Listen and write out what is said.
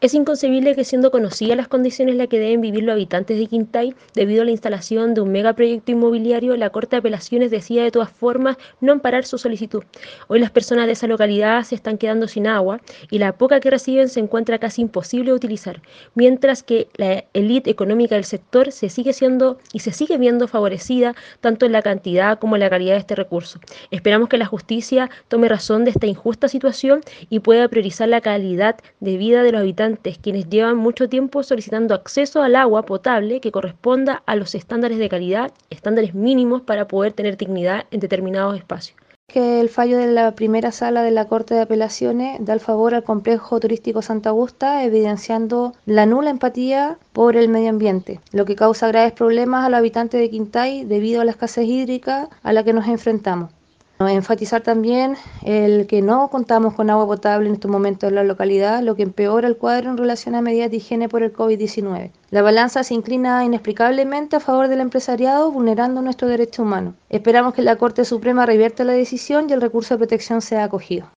Es inconcebible que siendo conocidas las condiciones en las que deben vivir los habitantes de Quintay debido a la instalación de un megaproyecto inmobiliario, la Corte de Apelaciones decida de todas formas no amparar su solicitud. Hoy las personas de esa localidad se están quedando sin agua y la poca que reciben se encuentra casi imposible de utilizar, mientras que la élite económica del sector se sigue siendo y se sigue viendo favorecida tanto en la cantidad como en la calidad de este recurso. Esperamos que la justicia tome razón de esta injusta situación y pueda priorizar la calidad de vida de los habitantes quienes llevan mucho tiempo solicitando acceso al agua potable que corresponda a los estándares de calidad, estándares mínimos para poder tener dignidad en determinados espacios que el fallo de la primera sala de la Corte de Apelaciones da el favor al complejo turístico Santa Augusta, evidenciando la nula empatía por el medio ambiente, lo que causa graves problemas a los habitantes de Quintay debido a la escasez hídrica a la que nos enfrentamos. Enfatizar también el que no contamos con agua potable en estos momentos en la localidad, lo que empeora el cuadro en relación a medidas de higiene por el COVID-19. La balanza se inclina inexplicablemente a favor del empresariado, vulnerando nuestros derechos humanos. Esperamos que la Corte Suprema revierta la decisión y el recurso de protección sea acogido.